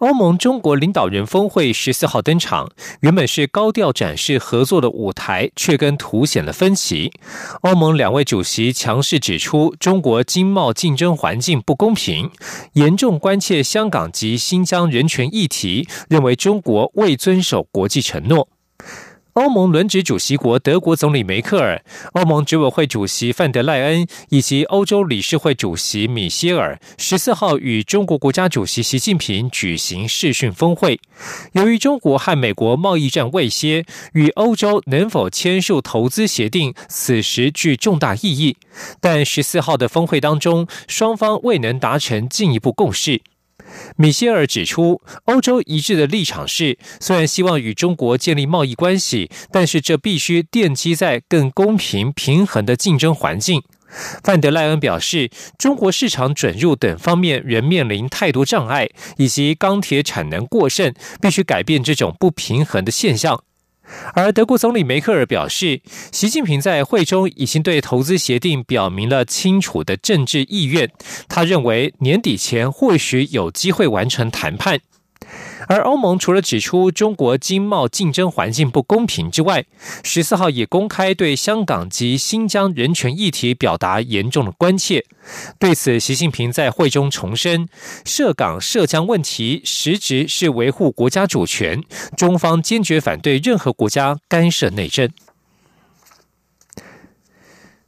欧盟中国领导人峰会十四号登场，原本是高调展示合作的舞台，却跟凸显了分歧。欧盟两位主席强势指出，中国经贸竞争环境不公平，严重关切香港及新疆人权议题，认为中国未遵守国际承诺。欧盟轮值主席国德国总理梅克尔、欧盟执委会主席范德赖恩以及欧洲理事会主席米歇尔十四号与中国国家主席习近平举行视讯峰会。由于中国和美国贸易战未歇，与欧洲能否签署投资协定，此时具重大意义。但十四号的峰会当中，双方未能达成进一步共识。米歇尔指出，欧洲一致的立场是，虽然希望与中国建立贸易关系，但是这必须奠基在更公平、平衡的竞争环境。范德赖恩表示，中国市场准入等方面仍面临太多障碍，以及钢铁产能过剩，必须改变这种不平衡的现象。而德国总理梅克尔表示，习近平在会中已经对投资协定表明了清楚的政治意愿。他认为年底前或许有机会完成谈判。而欧盟除了指出中国经贸竞争环境不公平之外，十四号也公开对香港及新疆人权议题表达严重的关切。对此，习近平在会中重申，涉港涉疆问题实质是维护国家主权，中方坚决反对任何国家干涉内政。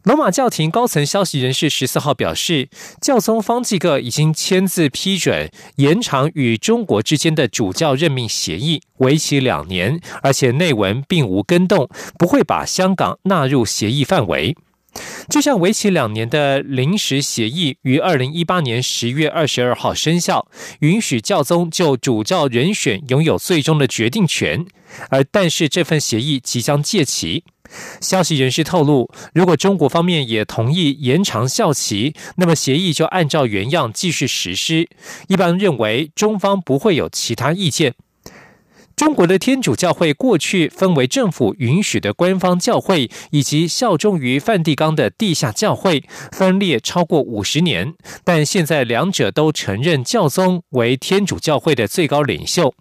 罗马教廷高层消息人士十四号表示，教宗方济各已经签字批准延长与中国之间的主教任命协议，为期两年，而且内文并无更动，不会把香港纳入协议范围。这项为期两年的临时协议于二零一八年十月二十二号生效，允许教宗就主教人选拥有最终的决定权。而但是这份协议即将届期。消息人士透露，如果中国方面也同意延长效期，那么协议就按照原样继续实施。一般认为，中方不会有其他意见。中国的天主教会过去分为政府允许的官方教会，以及效忠于梵蒂冈的地下教会，分裂超过五十年。但现在两者都承认教宗为天主教会的最高领袖。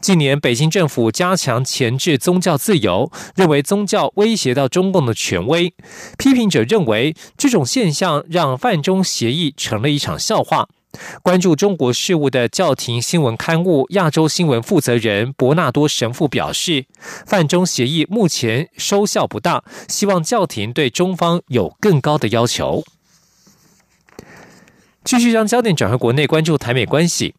近年，北京政府加强钳制宗教自由，认为宗教威胁到中共的权威。批评者认为，这种现象让范中协议成了一场笑话。关注中国事务的教廷新闻刊物《亚洲新闻》负责人伯纳多神父表示，范中协议目前收效不大，希望教廷对中方有更高的要求。继续将焦点转回国内，关注台美关系。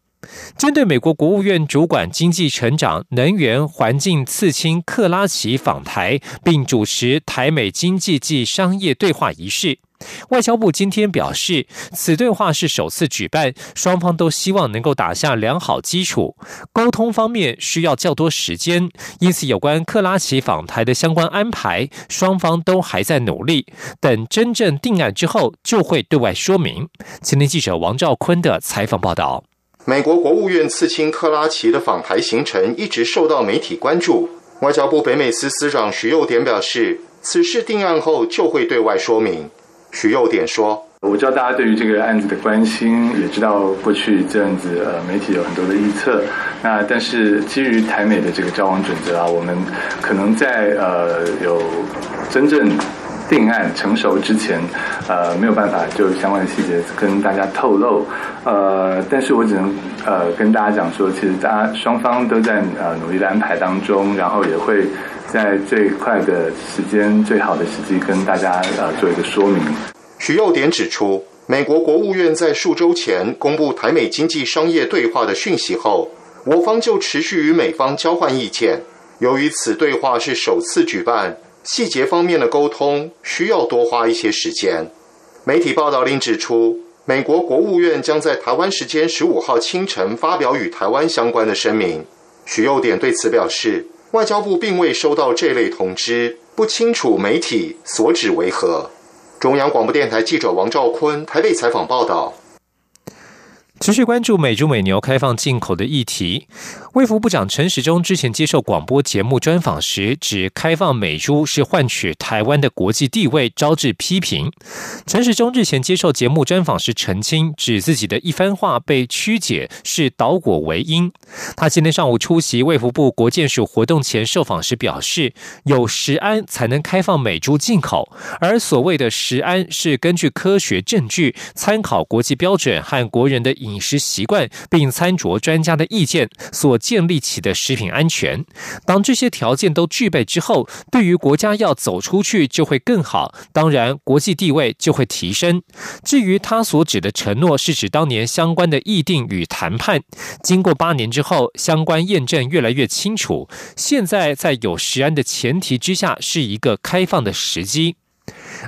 针对美国国务院主管经济成长、能源、环境次卿克拉奇访台，并主持台美经济暨商业对话仪式，外交部今天表示，此对话是首次举办，双方都希望能够打下良好基础。沟通方面需要较多时间，因此有关克拉奇访台的相关安排，双方都还在努力。等真正定案之后，就会对外说明。前天记者王兆坤的采访报道。美国国务院次卿克拉奇的访台行程一直受到媒体关注。外交部北美司司长徐佑典表示，此事定案后就会对外说明。徐佑典说：“我知道大家对于这个案子的关心，也知道过去这样子呃媒体有很多的预测。那但是基于台美的这个交往准则啊，我们可能在呃有真正。”定案成熟之前，呃，没有办法就相关的细节跟大家透露，呃，但是我只能呃跟大家讲说，其实大家双方都在呃努力的安排当中，然后也会在最快的时间、最好的时机跟大家呃做一个说明。徐又典指出，美国国务院在数周前公布台美经济商业对话的讯息后，我方就持续与美方交换意见。由于此对话是首次举办。细节方面的沟通需要多花一些时间。媒体报道另指出，美国国务院将在台湾时间十五号清晨发表与台湾相关的声明。许佑典对此表示，外交部并未收到这类通知，不不清楚媒体所指为何。中央广播电台记者王兆坤台北采访报道。持续关注美猪美牛开放进口的议题。卫福部长陈时中之前接受广播节目专访时，指开放美猪是换取台湾的国际地位，招致批评。陈时中日前接受节目专访时澄清，指自己的一番话被曲解是倒果为因。他今天上午出席卫福部国建署活动前受访时表示，有食安才能开放美猪进口，而所谓的食安是根据科学证据，参考国际标准和国人的饮饮食习惯，并参酌专家的意见所。建立起的食品安全，当这些条件都具备之后，对于国家要走出去就会更好，当然国际地位就会提升。至于他所指的承诺，是指当年相关的议定与谈判，经过八年之后，相关验证越来越清楚。现在在有实安的前提之下，是一个开放的时机。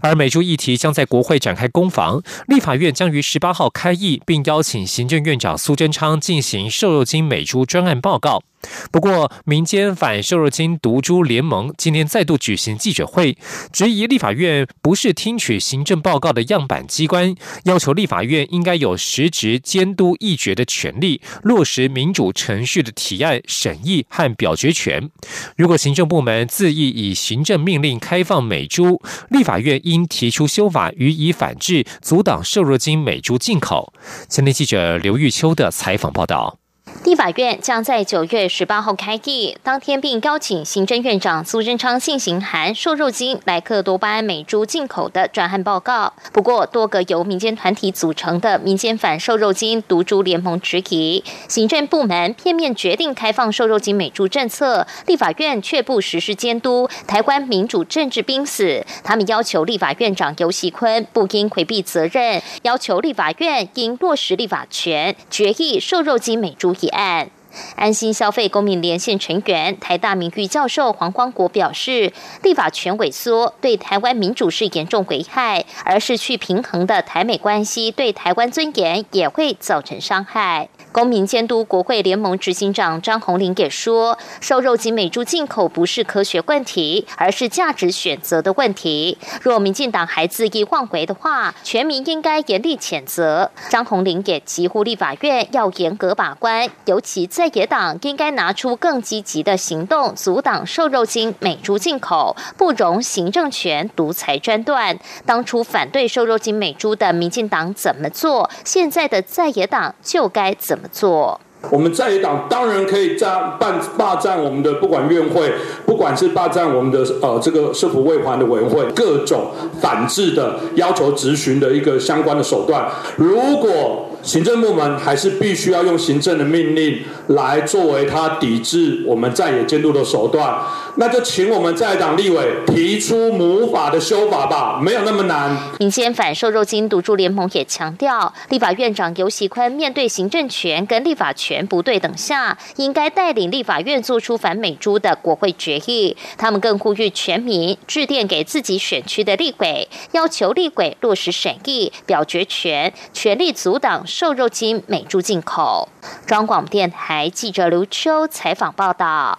而美猪议题将在国会展开攻防，立法院将于十八号开议，并邀请行政院长苏贞昌进行瘦肉精美猪专案报告。不过，民间反瘦肉精毒株联盟今天再度举行记者会，质疑立法院不是听取行政报告的样板机关，要求立法院应该有实质监督议决的权利，落实民主程序的提案审议和表决权。如果行政部门恣意以行政命令开放美猪，立法院应提出修法予以反制，阻挡瘦肉精美猪进口。前天记者刘玉秋的采访报道。立法院将在九月十八号开议，当天并邀请行政院长苏贞昌进行含瘦肉精莱克多巴胺美猪进口的专案报告。不过，多个由民间团体组成的民间反瘦肉精毒株联盟质疑，行政部门片面决定开放瘦肉精美猪政策，立法院却不实施监督，台湾民主政治濒死。他们要求立法院长游锡坤不应回避责任，要求立法院应落实立法权，决议瘦肉精美猪议案。安心消费公民连线成员台大名誉教授黄光国表示，立法权萎缩对台湾民主是严重危害，而失去平衡的台美关系对台湾尊严也会造成伤害。公民监督国会联盟执行长张宏林也说，瘦肉及美猪进口不是科学问题，而是价值选择的问题。若民进党还恣意妄为的话，全民应该严厉谴责。张宏林也急呼立法院要严格把关，尤其在野党应该拿出更积极的行动，阻挡瘦肉精美猪进口，不容行政权独裁专断。当初反对瘦肉精美猪的民进党怎么做，现在的在野党就该怎么。做，我们在野党当然可以占办霸占我们的不管院会，不管是霸占我们的呃这个社福卫环的委员会，各种反制的要求执行的一个相关的手段，如果。行政部门还是必须要用行政的命令来作为他抵制我们在野监督的手段，那就请我们在党立委提出母法的修法吧，没有那么难。民间反瘦肉精赌注联盟也强调，立法院长游锡坤面对行政权跟立法权不对等下，应该带领立法院做出反美猪的国会决议。他们更呼吁全民致电给自己选区的立委，要求立委落实审议表决权，全力阻挡。瘦肉精美猪进口。中广电台记者刘秋采访报道。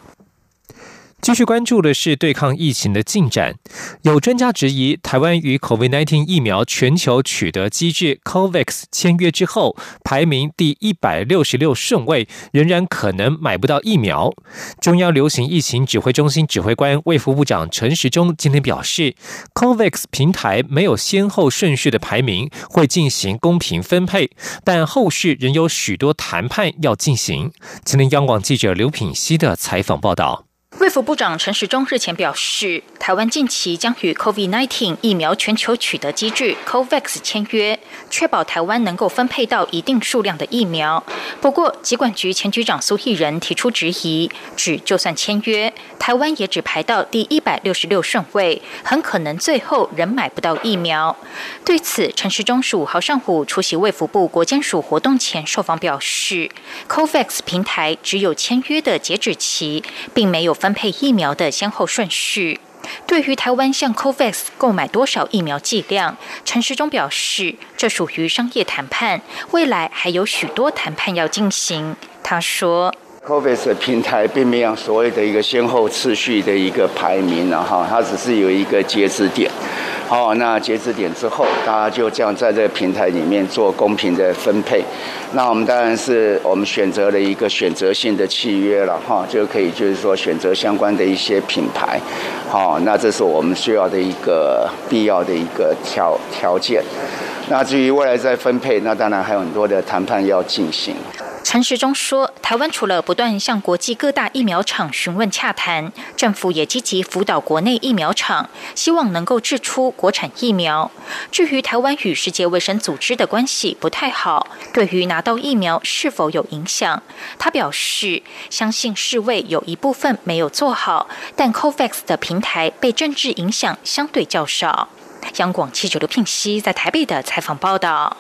继续关注的是对抗疫情的进展。有专家质疑，台湾与 COVID-19 疫苗全球取得机制 COVAX 签约之后，排名第一百六十六顺位，仍然可能买不到疫苗。中央流行疫情指挥中心指挥官、卫副部长陈时中今天表示，COVAX 平台没有先后顺序的排名，会进行公平分配，但后续仍有许多谈判要进行。今天央广记者刘品希的采访报道。卫福部长陈时中日前表示，台湾近期将与 COVID-19 疫苗全球取得机制 COVAX 签约，确保台湾能够分配到一定数量的疫苗。不过，疾管局前局长苏益仁提出质疑，指就算签约，台湾也只排到第一百六十六顺位，很可能最后仍买不到疫苗。对此，陈时中十五号上午出席卫福部国监署活动前受访表示，COVAX 平台只有签约的截止期，并没有。分配疫苗的先后顺序，对于台湾向 COVAX 购买多少疫苗剂量，陈时中表示，这属于商业谈判，未来还有许多谈判要进行。他说。COVAX 的平台并没有所谓的一个先后次序的一个排名然后，它只是有一个截止点。好，那截止点之后，大家就这样在这个平台里面做公平的分配。那我们当然是我们选择了一个选择性的契约了哈，就可以就是说选择相关的一些品牌。好，那这是我们需要的一个必要的一个条条件。那至于未来再分配，那当然还有很多的谈判要进行。陈时中说，台湾除了不断向国际各大疫苗厂询问洽谈，政府也积极辅导国内疫苗厂，希望能够制出国产疫苗。至于台湾与世界卫生组织的关系不太好，对于拿到疫苗是否有影响，他表示相信世卫有一部分没有做好，但 COVAX 的平台被政治影响相对较少。央广记者刘聘熙在台北的采访报道。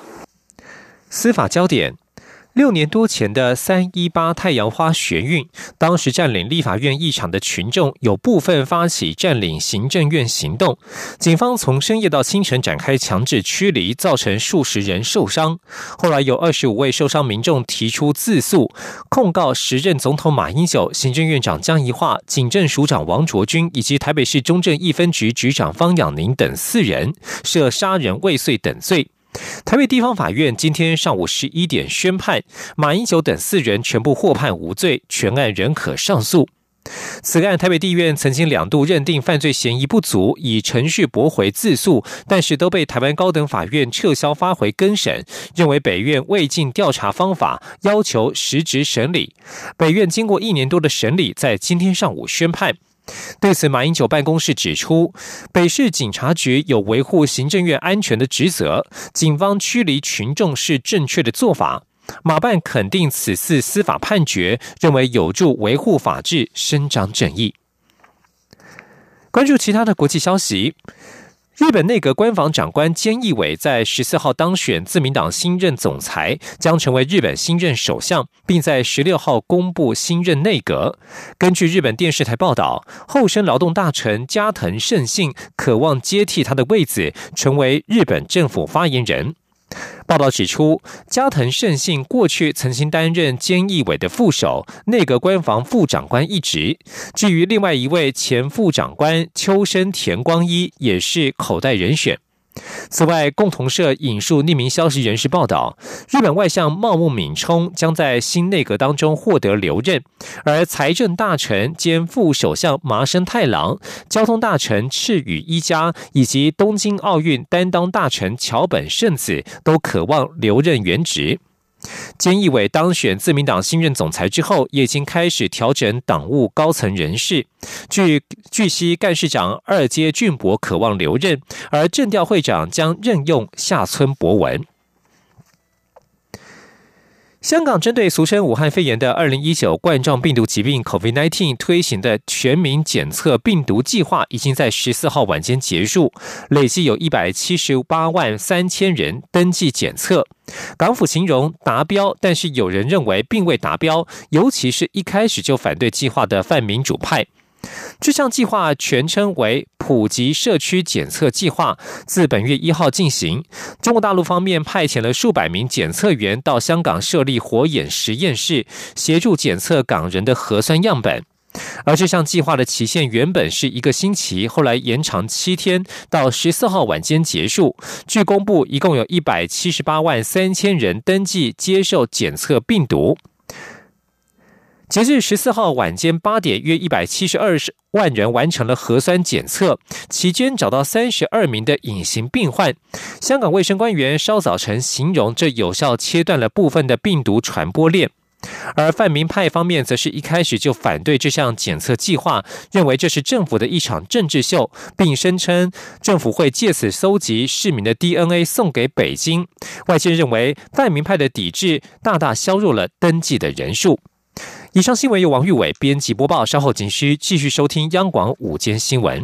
司法焦点。六年多前的三一八太阳花学运，当时占领立法院议场的群众有部分发起占领行政院行动，警方从深夜到清晨展开强制驱离，造成数十人受伤。后来有二十五位受伤民众提出自诉，控告时任总统马英九、行政院长江宜桦、警政署长王卓君以及台北市中正一分局局长方养宁等四人涉杀人未遂等罪。台北地方法院今天上午十一点宣判，马英九等四人全部获判无罪，全案仍可上诉。此案台北地院曾经两度认定犯罪嫌疑不足，以程序驳回自诉，但是都被台湾高等法院撤销发回更审，认为北院未尽调查方法，要求实质审理。北院经过一年多的审理，在今天上午宣判。对此，马英九办公室指出，北市警察局有维护行政院安全的职责，警方驱离群众是正确的做法。马办肯定此次司法判决，认为有助维护法治、伸张正义。关注其他的国际消息。日本内阁官房长官菅义伟在十四号当选自民党新任总裁，将成为日本新任首相，并在十六号公布新任内阁。根据日本电视台报道，后生劳动大臣加藤胜信渴望接替他的位子，成为日本政府发言人。报道指出，加藤胜信过去曾经担任菅义伟的副手、内阁官房副长官一职。至于另外一位前副长官秋生田光一，也是口袋人选。此外，共同社引述匿名消息人士报道，日本外相茂木敏充将在新内阁当中获得留任，而财政大臣兼副首相麻生太郎、交通大臣赤羽一家以及东京奥运担当大臣桥本圣子都渴望留任原职。菅义伟当选自民党新任总裁之后，也已经开始调整党务高层人事。据据悉，干事长二阶俊博渴望留任，而政调会长将任用下村博文。香港针对俗称武汉肺炎的二零一九冠状病毒疾病 （COVID-19） 推行的全民检测病毒计划，已经在十四号晚间结束，累计有一百七十八万三千人登记检测。港府形容达标，但是有人认为并未达标，尤其是一开始就反对计划的泛民主派。这项计划全称为普及社区检测计划，自本月一号进行。中国大陆方面派遣了数百名检测员到香港设立火眼实验室，协助检测港人的核酸样本。而这项计划的期限原本是一个星期，后来延长七天，到十四号晚间结束。据公布，一共有一百七十八万三千人登记接受检测病毒。截至十四号晚间八点，约一百七十二万人完成了核酸检测，期间找到三十二名的隐形病患。香港卫生官员稍早晨形容，这有效切断了部分的病毒传播链。而泛民派方面，则是一开始就反对这项检测计划，认为这是政府的一场政治秀，并声称政府会借此搜集市民的 DNA 送给北京。外界认为，泛民派的抵制大大削弱了登记的人数。以上新闻由王玉伟编辑播报，稍后仅需继续收听央广午间新闻。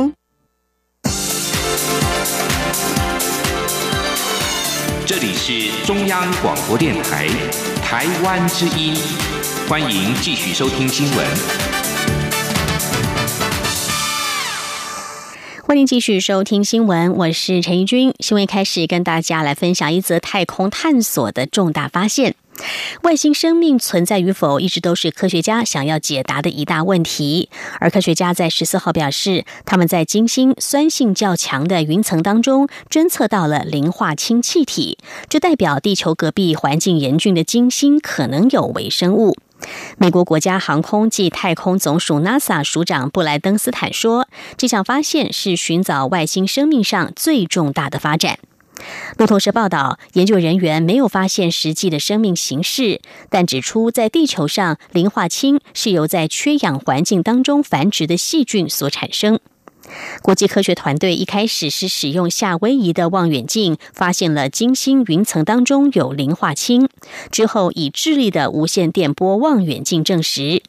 里是中央广播电台台湾之音，欢迎继续收听新闻。欢迎继续收听新闻，我是陈怡君。新闻开始，跟大家来分享一则太空探索的重大发现。外星生命存在与否，一直都是科学家想要解答的一大问题。而科学家在十四号表示，他们在金星酸性较强的云层当中侦测到了磷化氢气体，这代表地球隔壁环境严峻的金星可能有微生物。美国国家航空暨太空总署 NASA 署长布莱登斯坦说，这项发现是寻找外星生命上最重大的发展。路透社报道，研究人员没有发现实际的生命形式，但指出在地球上，磷化氢是由在缺氧环境当中繁殖的细菌所产生。国际科学团队一开始是使用夏威夷的望远镜，发现了金星云层当中有磷化氢，之后以智利的无线电波望远镜证实。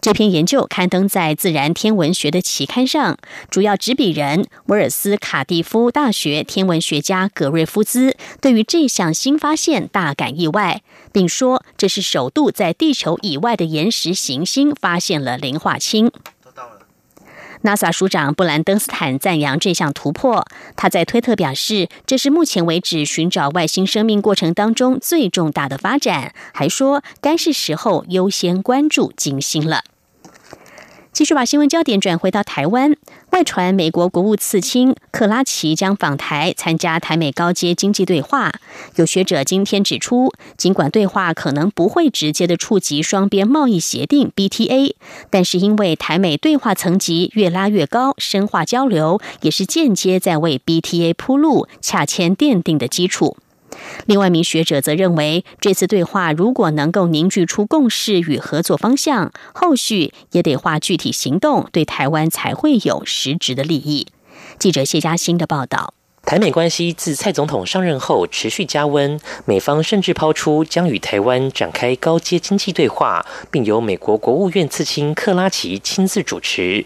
这篇研究刊登在《自然天文学》的期刊上，主要执笔人威尔斯卡蒂夫大学天文学家格瑞夫兹对于这项新发现大感意外，并说这是首度在地球以外的岩石行星发现了磷化氢。NASA 署长布兰登斯坦赞扬这项突破，他在推特表示，这是目前为止寻找外星生命过程当中最重大的发展，还说该是时候优先关注金星了。继续把新闻焦点转回到台湾，外传美国国务次卿克拉奇将访台参加台美高阶经济对话。有学者今天指出，尽管对话可能不会直接的触及双边贸易协定 BTA，但是因为台美对话层级越拉越高，深化交流也是间接在为 BTA 铺路，洽签奠定的基础。另外一名学者则认为，这次对话如果能够凝聚出共识与合作方向，后续也得化具体行动，对台湾才会有实质的利益。记者谢嘉欣的报道。台美关系自蔡总统上任后持续加温，美方甚至抛出将与台湾展开高阶经济对话，并由美国国务院次卿克拉奇亲自主持。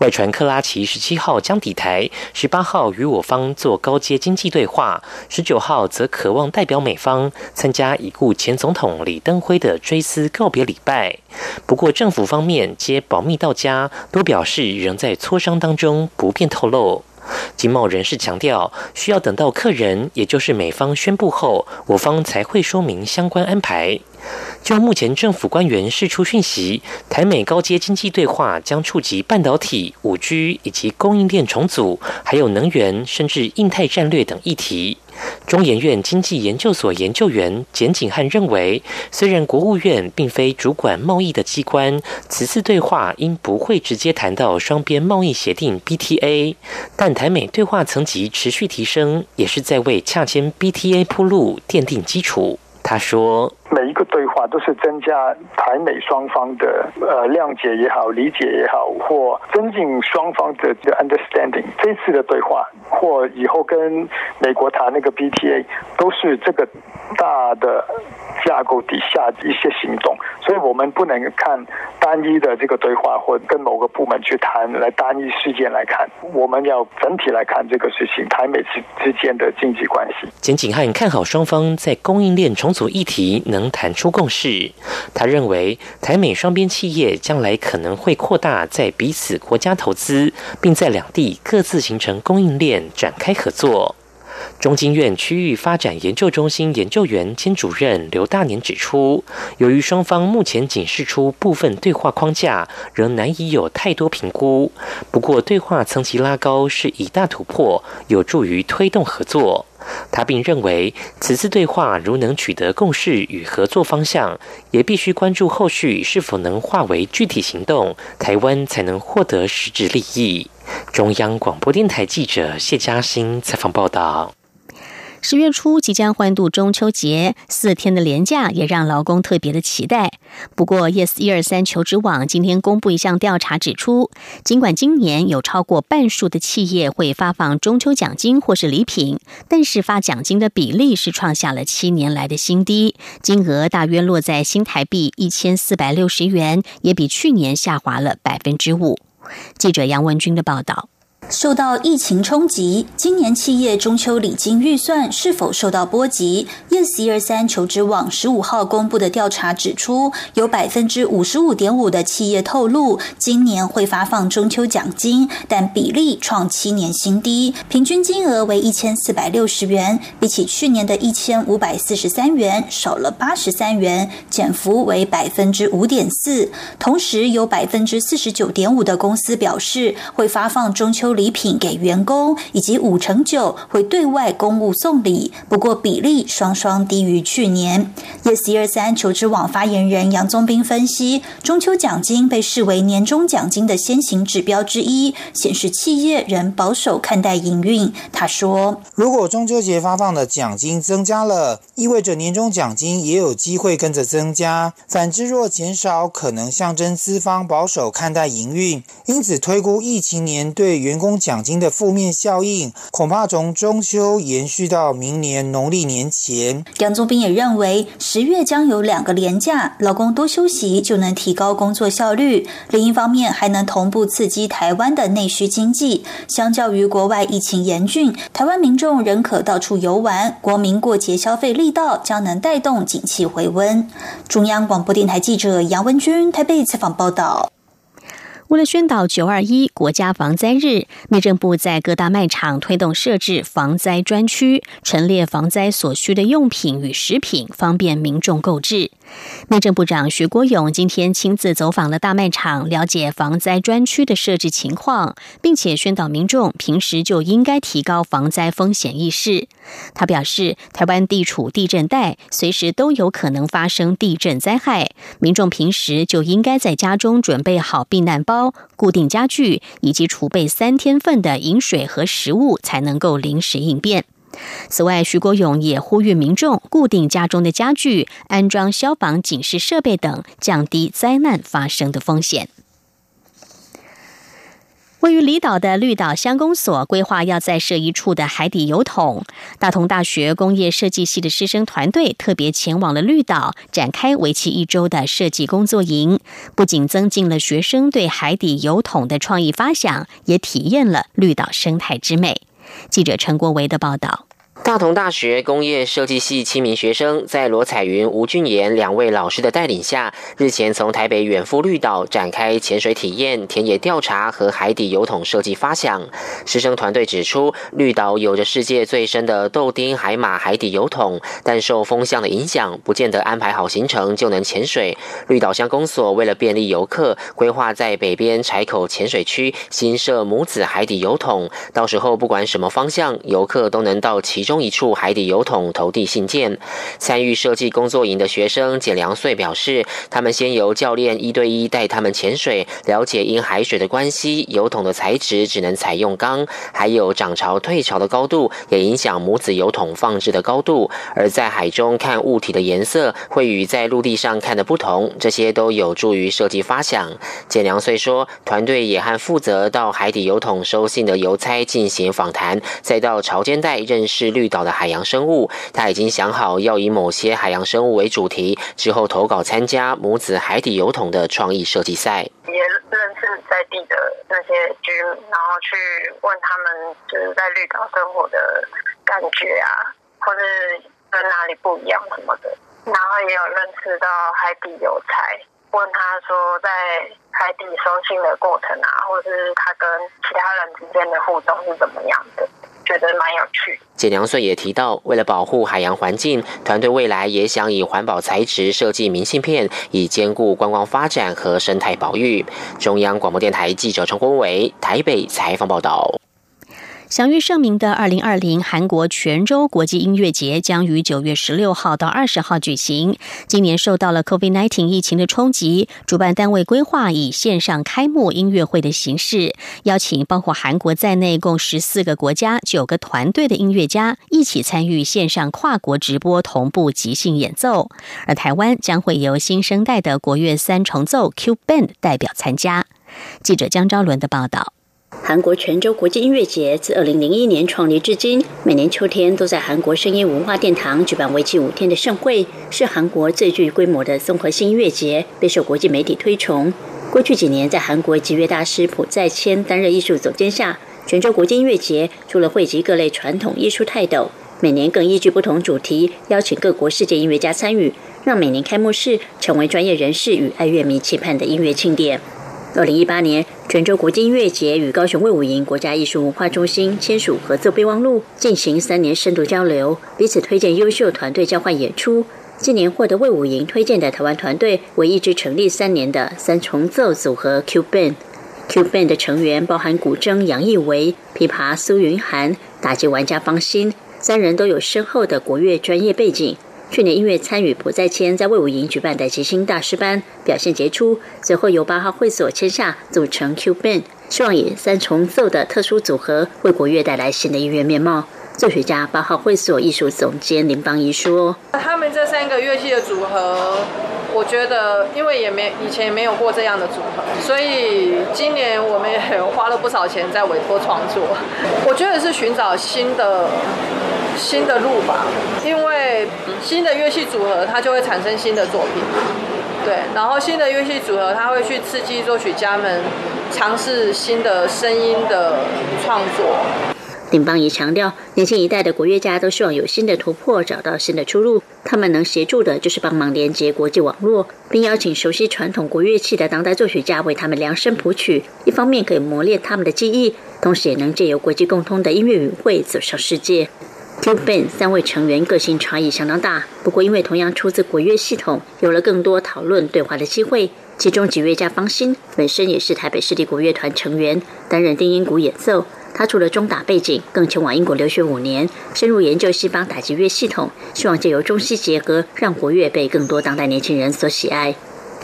外传克拉奇十七号将抵台，十八号与我方做高阶经济对话，十九号则渴望代表美方参加已故前总统李登辉的追思告别礼拜。不过政府方面皆保密到家，都表示仍在磋商当中，不便透露。经贸人士强调，需要等到客人，也就是美方宣布后，我方才会说明相关安排。就目前政府官员释出讯息，台美高阶经济对话将触及半导体、五 G 以及供应链重组，还有能源，甚至印太战略等议题。中研院经济研究所研究员简景汉认为，虽然国务院并非主管贸易的机关，此次对话应不会直接谈到双边贸易协定 BTA，但台美对话层级持续提升，也是在为洽签 BTA 铺路奠定基础。他说：“都是增加台美双方的呃谅解也好、理解也好，或增进双方的 understanding。这次的对话或以后跟美国谈那个 BTA，都是这个大的架构底下的一些行动。所以我们不能看单一的这个对话，或跟某个部门去谈来单一事件来看，我们要整体来看这个事情，台美之之间的经济关系。”简景汉看好双方在供应链重。组议题能谈出共识，他认为台美双边企业将来可能会扩大在彼此国家投资，并在两地各自形成供应链展开合作。中经院区域发展研究中心研究员兼主任刘大年指出，由于双方目前仅释出部分对话框架，仍难以有太多评估。不过，对话层级拉高是一大突破，有助于推动合作。他并认为，此次对话如能取得共识与合作方向，也必须关注后续是否能化为具体行动，台湾才能获得实质利益。中央广播电台记者谢嘉欣采访报道。十月初即将欢度中秋节，四天的连假也让劳工特别的期待。不过，Yes 一二三求职网今天公布一项调查指出，尽管今年有超过半数的企业会发放中秋奖金或是礼品，但是发奖金的比例是创下了七年来的新低，金额大约落在新台币一千四百六十元，也比去年下滑了百分之五。记者杨文军的报道。受到疫情冲击，今年企业中秋礼金预算是否受到波及？Yes 一二三求职网十五号公布的调查指出，有百分之五十五点五的企业透露今年会发放中秋奖金，但比例创七年新低，平均金额为一千四百六十元，比起去年的一千五百四十三元少了八十三元，减幅为百分之五点四。同时，有百分之四十九点五的公司表示会发放中秋。礼品给员工，以及五成九会对外公务送礼，不过比例双双低于去年。Yes 一二三求职网发言人杨宗斌分析，中秋奖金被视为年终奖金的先行指标之一，显示企业仍保守看待营运。他说：“如果中秋节发放的奖金增加了，意味着年终奖金也有机会跟着增加；反之，若减少，可能象征资方保守看待营运。因此，推估疫情年对员工。”奖金的负面效应恐怕从中秋延续到明年农历年前。杨宗斌也认为，十月将有两个连假，劳工多休息就能提高工作效率。另一方面，还能同步刺激台湾的内需经济。相较于国外疫情严峻，台湾民众仍可到处游玩，国民过节消费力道将能带动景气回温。中央广播电台记者杨文君台北采访报道。为了宣导九二一国家防灾日，内政部在各大卖场推动设置防灾专区，陈列防灾所需的用品与食品，方便民众购置。内政部长徐国勇今天亲自走访了大卖场，了解防灾专区的设置情况，并且宣导民众平时就应该提高防灾风险意识。他表示，台湾地处地震带，随时都有可能发生地震灾害，民众平时就应该在家中准备好避难包、固定家具，以及储备三天份的饮水和食物，才能够临时应变。此外，徐国勇也呼吁民众固定家中的家具，安装消防警示设备等，降低灾难发生的风险。位于离岛的绿岛乡公所规划要再设一处的海底油桶。大同大学工业设计系的师生团队特别前往了绿岛，展开为期一周的设计工作营，不仅增进了学生对海底油桶的创意发想，也体验了绿岛生态之美。记者陈国维的报道。大同大学工业设计系七名学生在罗彩云、吴俊言两位老师的带领下，日前从台北远赴绿岛展开潜水体验、田野调查和海底油桶设计发想。师生团队指出，绿岛有着世界最深的豆丁海马海底油桶，但受风向的影响，不见得安排好行程就能潜水。绿岛乡公所为了便利游客，规划在北边柴口潜水区新设母子海底油桶，到时候不管什么方向，游客都能到其中。一处海底油桶投递信件。参与设计工作营的学生简良穗表示，他们先由教练一对一带他们潜水，了解因海水的关系，油桶的材质只能采用钢，还有涨潮退潮的高度也影响母子油桶放置的高度。而在海中看物体的颜色会与在陆地上看的不同，这些都有助于设计发想。简良穗说，团队也和负责到海底油桶收信的邮差进行访谈，再到潮间带认识绿。岛的海洋生物，他已经想好要以某些海洋生物为主题，之后投稿参加母子海底油桶的创意设计赛。也认识在地的那些居民，然后去问他们就是在绿岛生活的感觉啊，或是跟哪里不一样什么的。然后也有认识到海底油菜，问他说在海底收信的过程啊，或是他跟其他人之间的互动是怎么样的。觉得蛮有趣。简良穗也提到，为了保护海洋环境，团队未来也想以环保材质设计明信片，以兼顾观光发展和生态保育。中央广播电台记者陈国伟台北采访报道。享誉盛名的二零二零韩国泉州国际音乐节将于九月十六号到二十号举行。今年受到了 COVID-19 疫情的冲击，主办单位规划以线上开幕音乐会的形式，邀请包括韩国在内共十四个国家、九个团队的音乐家一起参与线上跨国直播同步即兴演奏。而台湾将会由新生代的国乐三重奏 Q Band 代表参加。记者江昭伦的报道。韩国泉州国际音乐节自2001年创立至今，每年秋天都在韩国声音文化殿堂举办为期五天的盛会，是韩国最具规模的综合性音乐节，备受国际媒体推崇。过去几年，在韩国集乐大师朴在谦担任艺术总监下，泉州国际音乐节除了汇集各类传统艺术泰斗，每年更依据不同主题邀请各国世界音乐家参与，让每年开幕式成为专业人士与爱乐迷期盼的音乐庆典。二零一八年，泉州国际音乐节与高雄卫武营国家艺术文化中心签署合作备忘录，进行三年深度交流，彼此推荐优秀团队交换演出。今年获得卫武营推荐的台湾团队为一支成立三年的三重奏组合 Q Band。Q Band 的成员包含古筝杨义维、琵琶苏云涵、打击玩家方心，三人都有深厚的国乐专业背景。去年音乐参与朴在谦在魏武营举办的即兴大师班，表现杰出，随后由八号会所签下组成 Q Band，希望以三重奏的特殊组合为国乐带来新的音乐面貌。作曲家八号会所艺术总监林邦仪说：“他们这三个乐器的组合，我觉得因为也没以前也没有过这样的组合，所以今年我们也花了不少钱在委托创作。我觉得是寻找新的。”新的路吧，因为新的乐器组合，它就会产生新的作品。对，然后新的乐器组合，它会去刺激作曲家们尝试新的声音的创作。林邦也强调，年轻一代的国乐家都希望有新的突破，找到新的出路。他们能协助的就是帮忙连接国际网络，并邀请熟悉传统国乐器的当代作曲家为他们量身谱曲。一方面可以磨练他们的技艺，同时也能借由国际共通的音乐语汇走向世界。Q Band 三位成员个性差异相当大，不过因为同样出自国乐系统，有了更多讨论对话的机会。其中几乐家方心本身也是台北市立国乐团成员，担任定音鼓演奏。他除了中打背景，更前往英国留学五年，深入研究西方打击乐系统，希望借由中西结合，让国乐被更多当代年轻人所喜爱。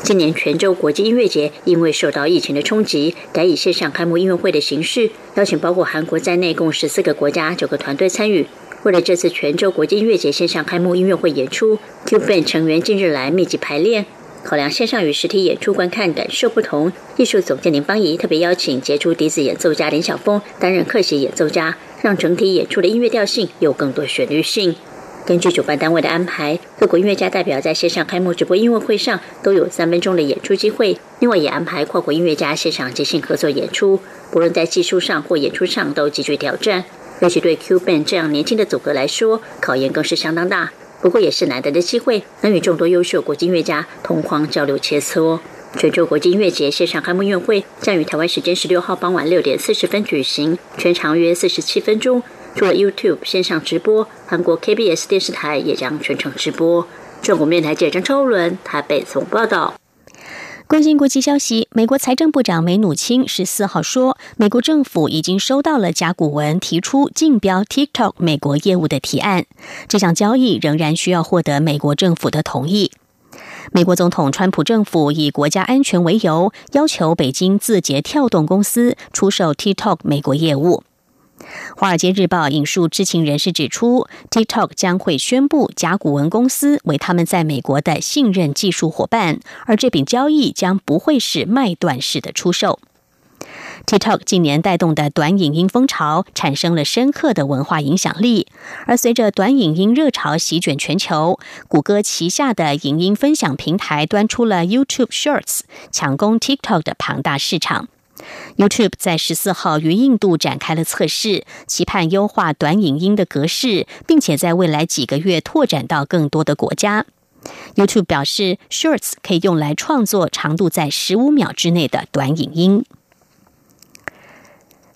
今年泉州国际音乐节因为受到疫情的冲击，改以线上开幕音乐会的形式，邀请包括韩国在内共十四个国家九个团队参与。为了这次泉州国际音乐节线上开幕音乐会演出，Q Band 成员近日来密集排练，考量线上与实体演出观看感受不同，艺术总监林芳怡特别邀请杰出笛子演奏家林晓峰担任客席演奏家，让整体演出的音乐调性有更多旋律性。根据主办单位的安排，各国音乐家代表在线上开幕直播音乐会上都有三分钟的演出机会，另外也安排跨国音乐家现场即兴合作演出，不论在技术上或演出上都极具挑战。尤其对 Q Band 这样年轻的组合来说，考验更是相当大。不过也是难得的机会，能与众多优秀国际音乐家同框交流切磋。全球国际音乐节线上开幕音乐会将于台湾时间十六号傍晚六点四十分举行，全长约四十七分钟。除了 YouTube 线上直播，韩国 KBS 电视台也将全程直播。中国面台记者张超伦台北总报道。关心国际消息，美国财政部长梅努钦十四号说，美国政府已经收到了甲骨文提出竞标 TikTok 美国业务的提案。这项交易仍然需要获得美国政府的同意。美国总统川普政府以国家安全为由，要求北京字节跳动公司出售 TikTok 美国业务。《华尔街日报》引述知情人士指出，TikTok 将会宣布甲骨文公司为他们在美国的信任技术伙伴，而这笔交易将不会是卖断式的出售。TikTok 近年带动的短影音风潮产生了深刻的文化影响力，而随着短影音热潮席卷全球，谷歌旗下的影音分享平台端出了 YouTube Shorts，抢攻 TikTok 的庞大市场。YouTube 在十四号于印度展开了测试，期盼优化短影音的格式，并且在未来几个月拓展到更多的国家。YouTube 表示，Shorts 可以用来创作长度在十五秒之内的短影音。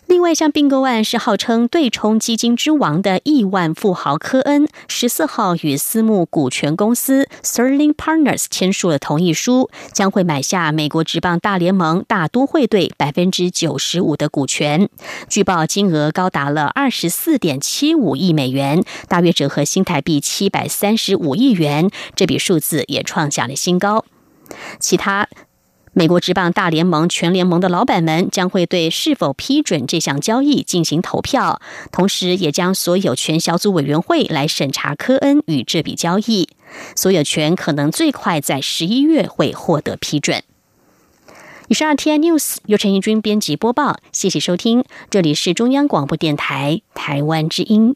另外一项并购案是号称对冲基金之王的亿万富豪科恩，十四号与私募股权公司 Sterling Partners 签署了同意书，将会买下美国职棒大联盟大都会队百分之九十五的股权，据报金额高达了二十四点七五亿美元，大约折合新台币七百三十五亿元，这笔数字也创下了新高。其他。美国职棒大联盟全联盟的老板们将会对是否批准这项交易进行投票，同时也将所有权小组委员会来审查科恩与这笔交易。所有权可能最快在十一月会获得批准。以上 T I News 由陈义军编辑播报，谢谢收听，这里是中央广播电台台湾之音。